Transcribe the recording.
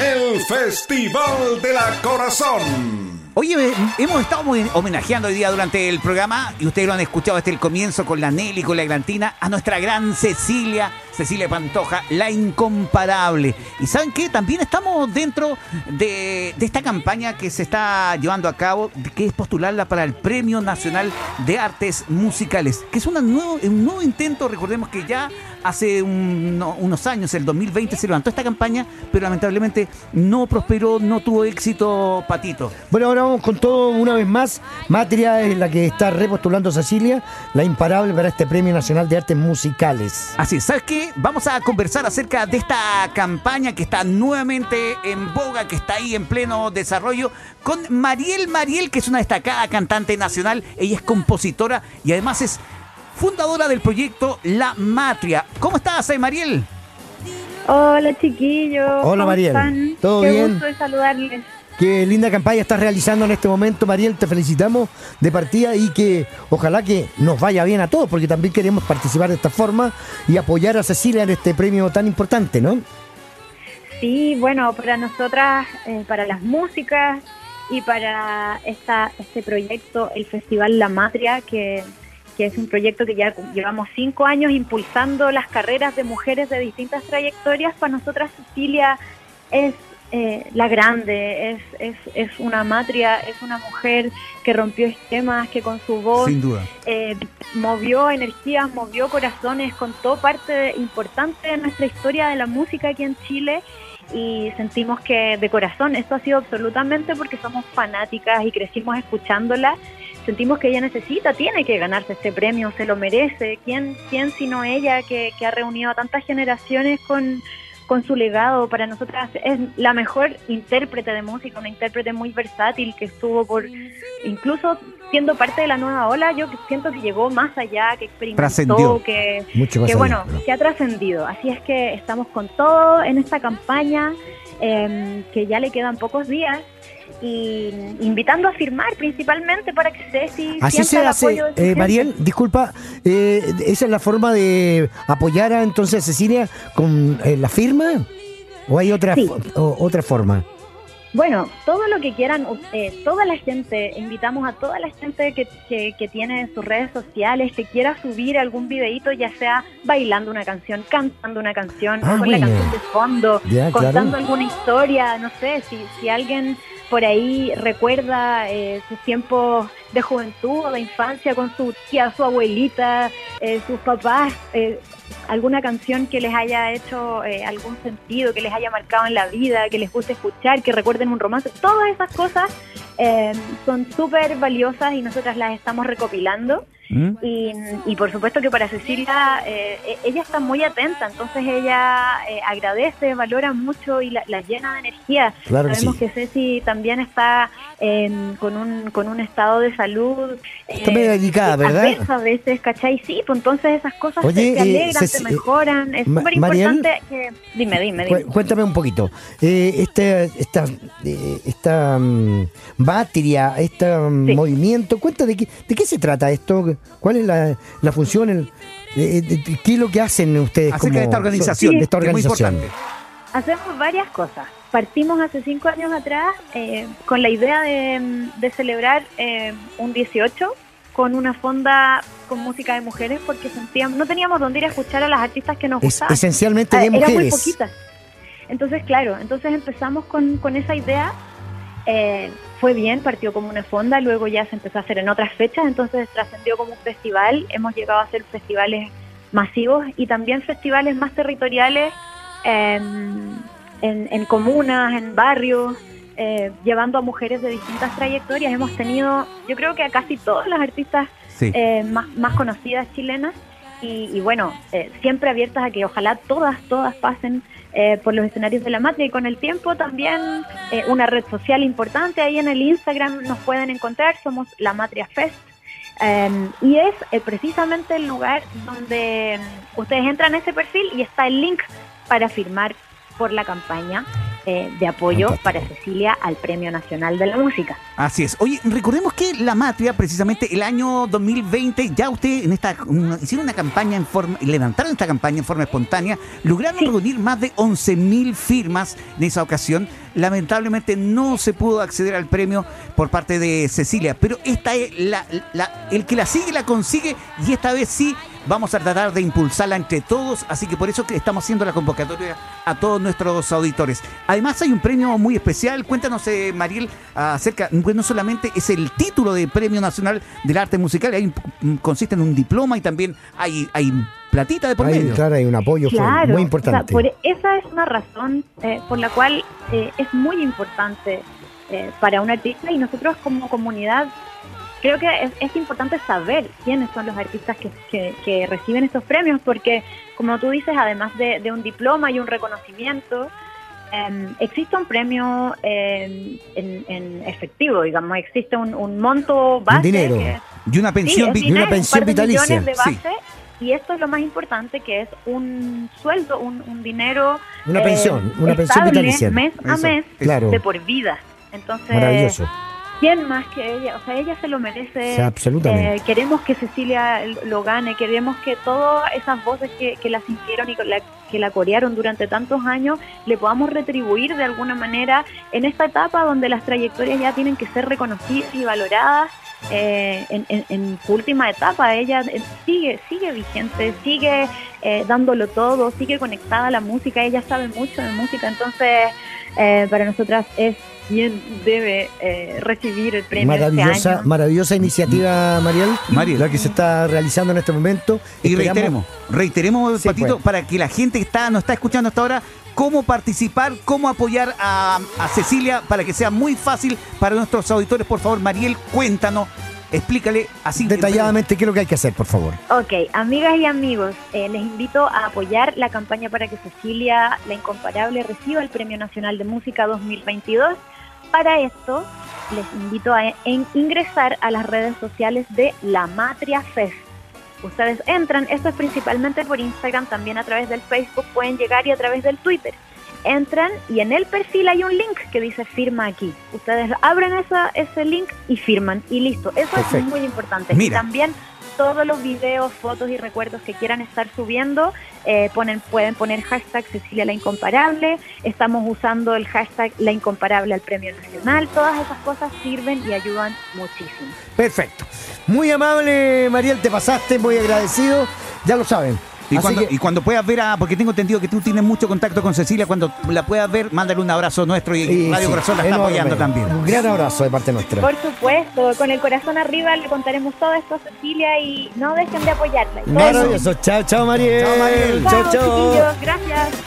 el Festival de la Corazón. Oye, eh, hemos estado muy homenajeando hoy día durante el programa, y ustedes lo han escuchado desde el comienzo con la Nelly, con la Grantina, a nuestra gran Cecilia, Cecilia Pantoja, la incomparable. Y ¿saben qué? También estamos dentro de, de esta campaña que se está llevando a cabo, que es postularla para el Premio Nacional de Artes Musicales, que es una nuevo, un nuevo intento, recordemos que ya hace unos años, el 2020, se levantó esta campaña, pero lamentablemente no prosperó, no tuvo éxito Patito. Bueno, ahora vamos con todo una vez más. Matria es la que está repostulando Cecilia, la imparable para este Premio Nacional de Artes Musicales. Así es, ¿sabes qué? Vamos a conversar acerca de esta campaña que está nuevamente en boga, que está ahí en pleno desarrollo, con Mariel Mariel, que es una destacada cantante nacional. Ella es compositora y además es fundadora del proyecto La Matria. ¿Cómo estás, eh, Mariel? Hola, chiquillos. Hola, Mariel. ¿Todo Qué bien? gusto de saludarles. Qué linda campaña estás realizando en este momento, Mariel. Te felicitamos de partida y que ojalá que nos vaya bien a todos, porque también queremos participar de esta forma y apoyar a Cecilia en este premio tan importante, ¿no? Sí, bueno, para nosotras, eh, para las músicas y para esta, este proyecto, el Festival La Matria, que, que es un proyecto que ya llevamos cinco años impulsando las carreras de mujeres de distintas trayectorias, para nosotras Cecilia es eh, la grande, es, es, es una matria, es una mujer que rompió esquemas, que con su voz Sin duda. eh, movió energías, movió corazones, contó parte importante de nuestra historia de la música aquí en Chile y sentimos que de corazón, esto ha sido absolutamente porque somos fanáticas y crecimos escuchándola, sentimos que ella necesita, tiene que ganarse este premio, se lo merece, ¿quién, quién sino ella que, que ha reunido a tantas generaciones con con su legado. Para nosotras es la mejor intérprete de música, una intérprete muy versátil que estuvo por, incluso siendo parte de la nueva ola, yo siento que llegó más allá, que experimentó, que, Mucho que allá, bueno, ¿no? que ha trascendido. Así es que estamos con todo en esta campaña, eh, que ya le quedan pocos días. Y invitando a firmar principalmente para que Ceci Así sienta se hace, eh. Mariel, disculpa, eh, ¿esa es la forma de apoyar a entonces a Cecilia con eh, la firma? ¿O hay otra, Sí. fo- o- otra forma? Bueno, todo lo que quieran, eh, toda la gente, invitamos a toda la gente que, que, que tiene sus redes sociales, que quiera subir algún videíto, ya sea bailando una canción, cantando una canción, Ah, con la canción de fondo, contando claro. alguna historia, no sé, si, si alguien por ahí recuerda eh, sus tiempos de juventud o de infancia con su tía, su abuelita, eh, sus papás, eh, alguna canción que les haya hecho eh, algún sentido, que les haya marcado en la vida, que les guste escuchar, que recuerden un romance, todas esas cosas eh, son súper valiosas y nosotras las estamos recopilando. ¿Mm? Y, y por supuesto que para Cecilia, eh, e- ella está muy atenta, entonces ella eh, agradece, valora mucho y la, la llena de energía. Claro que Sabemos sí. que Ceci también está eh, con, un, con un estado de salud. Está eh, medio delicada, ¿verdad? A veces, ¿cachai? Sí, pues entonces esas cosas Oye, te, te eh, alegran, te mejoran. Es súper importante que... Dime, dime, dime. Cu- Cuéntame un poquito. Eh, este, esta eh, esta mm, batria, este Sí. movimiento, cuenta de qué, de qué se trata esto, cuál es la, la función, el, eh, de- de- qué es lo que hacen ustedes Acerca como de esta organización, de esta que es muy organización. Hacemos varias cosas. Partimos hace cinco años atrás eh, con la idea de, de celebrar eh, un 18 con una fonda con música de mujeres porque sentíamos, no teníamos dónde ir a escuchar a las artistas que nos Es gustaban. esencialmente Ah, de eran muy mujeres. poquitas. Entonces, claro, entonces empezamos con, con esa idea. Eh, fue bien, partió como una fonda, luego ya se empezó a hacer en otras fechas, entonces trascendió como un festival. Hemos llegado a hacer festivales masivos y también festivales más territoriales em, en, en comunas, en barrios, eh, llevando a mujeres de distintas trayectorias. Hemos tenido, yo creo que a casi todas las artistas Sí. eh, más, más conocidas chilenas y, y bueno, eh, siempre abiertas a que ojalá todas, todas pasen eh, por los escenarios de la matria y con el tiempo también eh, una red social importante ahí en el Instagram nos pueden encontrar, somos la Matria Fest. eh, y es eh, precisamente el lugar donde mm, ustedes entran a ese perfil y está el link para firmar por la campaña eh, de apoyo Fantástico. para Cecilia al Premio Nacional de la Música. Así es. Oye, recordemos que la Matria, precisamente el año 2020, ya usted en esta una- hicieron una campaña en forma, levantaron esta campaña en forma espontánea, lograron Sí. reunir más de 11.000 firmas en esa ocasión. Lamentablemente no se pudo acceder al premio por parte de Cecilia, pero esta es la, la- el que la sigue la consigue y esta vez sí vamos a tratar de impulsarla entre todos, así que por eso que estamos haciendo la convocatoria a todos nuestros auditores. Además hay un premio muy especial, cuéntanos eh, Mariel acerca, pues no solamente es el título de Premio Nacional del Arte Musical, hay un- consiste en un diploma y también hay, hay platita de por Hay, medio. claro, hay un apoyo Claro, muy o importante. sea, por esa es una razón eh, por la cual eh, es muy importante eh, para un artista y nosotros como comunidad creo que es, es importante saber quiénes son los artistas que, que- que reciben estos premios porque como tú dices, además de, de un diploma y un reconocimiento, eh, existe un premio eh, en, en efectivo, digamos, existe un, un monto base. dinero. que- Y una Sí, pensión es vi- y una dinero, un pensión par de vitalicia, de sí. base, Y esto es lo más importante, que es un sueldo, un, un dinero Una eh, pensión, una pensión vitalicia. mes a Eso, mes, Claro. de por vida. Entonces, Maravilloso. ¿Quién más que ella? O sea, ella se lo merece. Absolutamente. Eh, queremos que Cecilia lo gane, queremos que todas esas voces que, que la sintieron y que la, que la corearon durante tantos años le podamos retribuir de alguna manera en esta etapa donde las trayectorias ya tienen que ser reconocidas y valoradas. eh, en, en- última etapa ella eh, sigue sigue vigente sigue eh, dándolo todo sigue conectada a la música ella sabe mucho de música entonces eh, para nosotras es quien debe eh, recibir el premio este Maravillosa, año. maravillosa iniciativa, Mariel, Mariel. la que se está realizando en este momento. Y Esperamos- reiteremos, reiteremos, Sí, Patito, pues. para que la gente que está, nos está escuchando hasta ahora, cómo participar, cómo apoyar a, a Cecilia para que sea muy fácil para nuestros auditores. Por favor, Mariel, cuéntanos, explícale así. Detalladamente, ¿qué es lo que hay que hacer, por favor? Ok, amigas y amigos, eh, les invito a apoyar la campaña para que Cecilia, la incomparable, reciba el Premio Nacional de Música 2022. Para esto, les invito a en- ingresar a las redes sociales de La Matria Fest. Ustedes entran, esto es principalmente por Instagram, también a través del Facebook, pueden llegar y a través del Twitter. Entran y en el perfil hay un link que dice firma aquí. Ustedes abren esa, ese link y firman y listo. Eso Perfecto. es muy importante. Mira. Y también todos los videos, fotos y recuerdos que quieran estar subiendo, eh, ponen, pueden poner hashtag Cecilia la Incomparable, estamos usando el hashtag La Incomparable al Premio Nacional, todas esas cosas sirven y ayudan muchísimo. Perfecto. Muy amable, Mariel, te pasaste, muy agradecido. Ya lo saben. Y Así cuando, que- y cuando puedas ver a, porque tengo entendido que tú tienes mucho contacto con Cecilia, cuando la puedas ver, mándale un abrazo nuestro y y Radio sí, Corazón la está apoyando también. Un gran abrazo de parte nuestra. Por supuesto, con el corazón arriba le contaremos todo esto a Cecilia y no dejen de apoyarla. Maravilloso. Chao, chao, Mariel. Chao, Mariel. Chao, chao. chiquillos, gracias.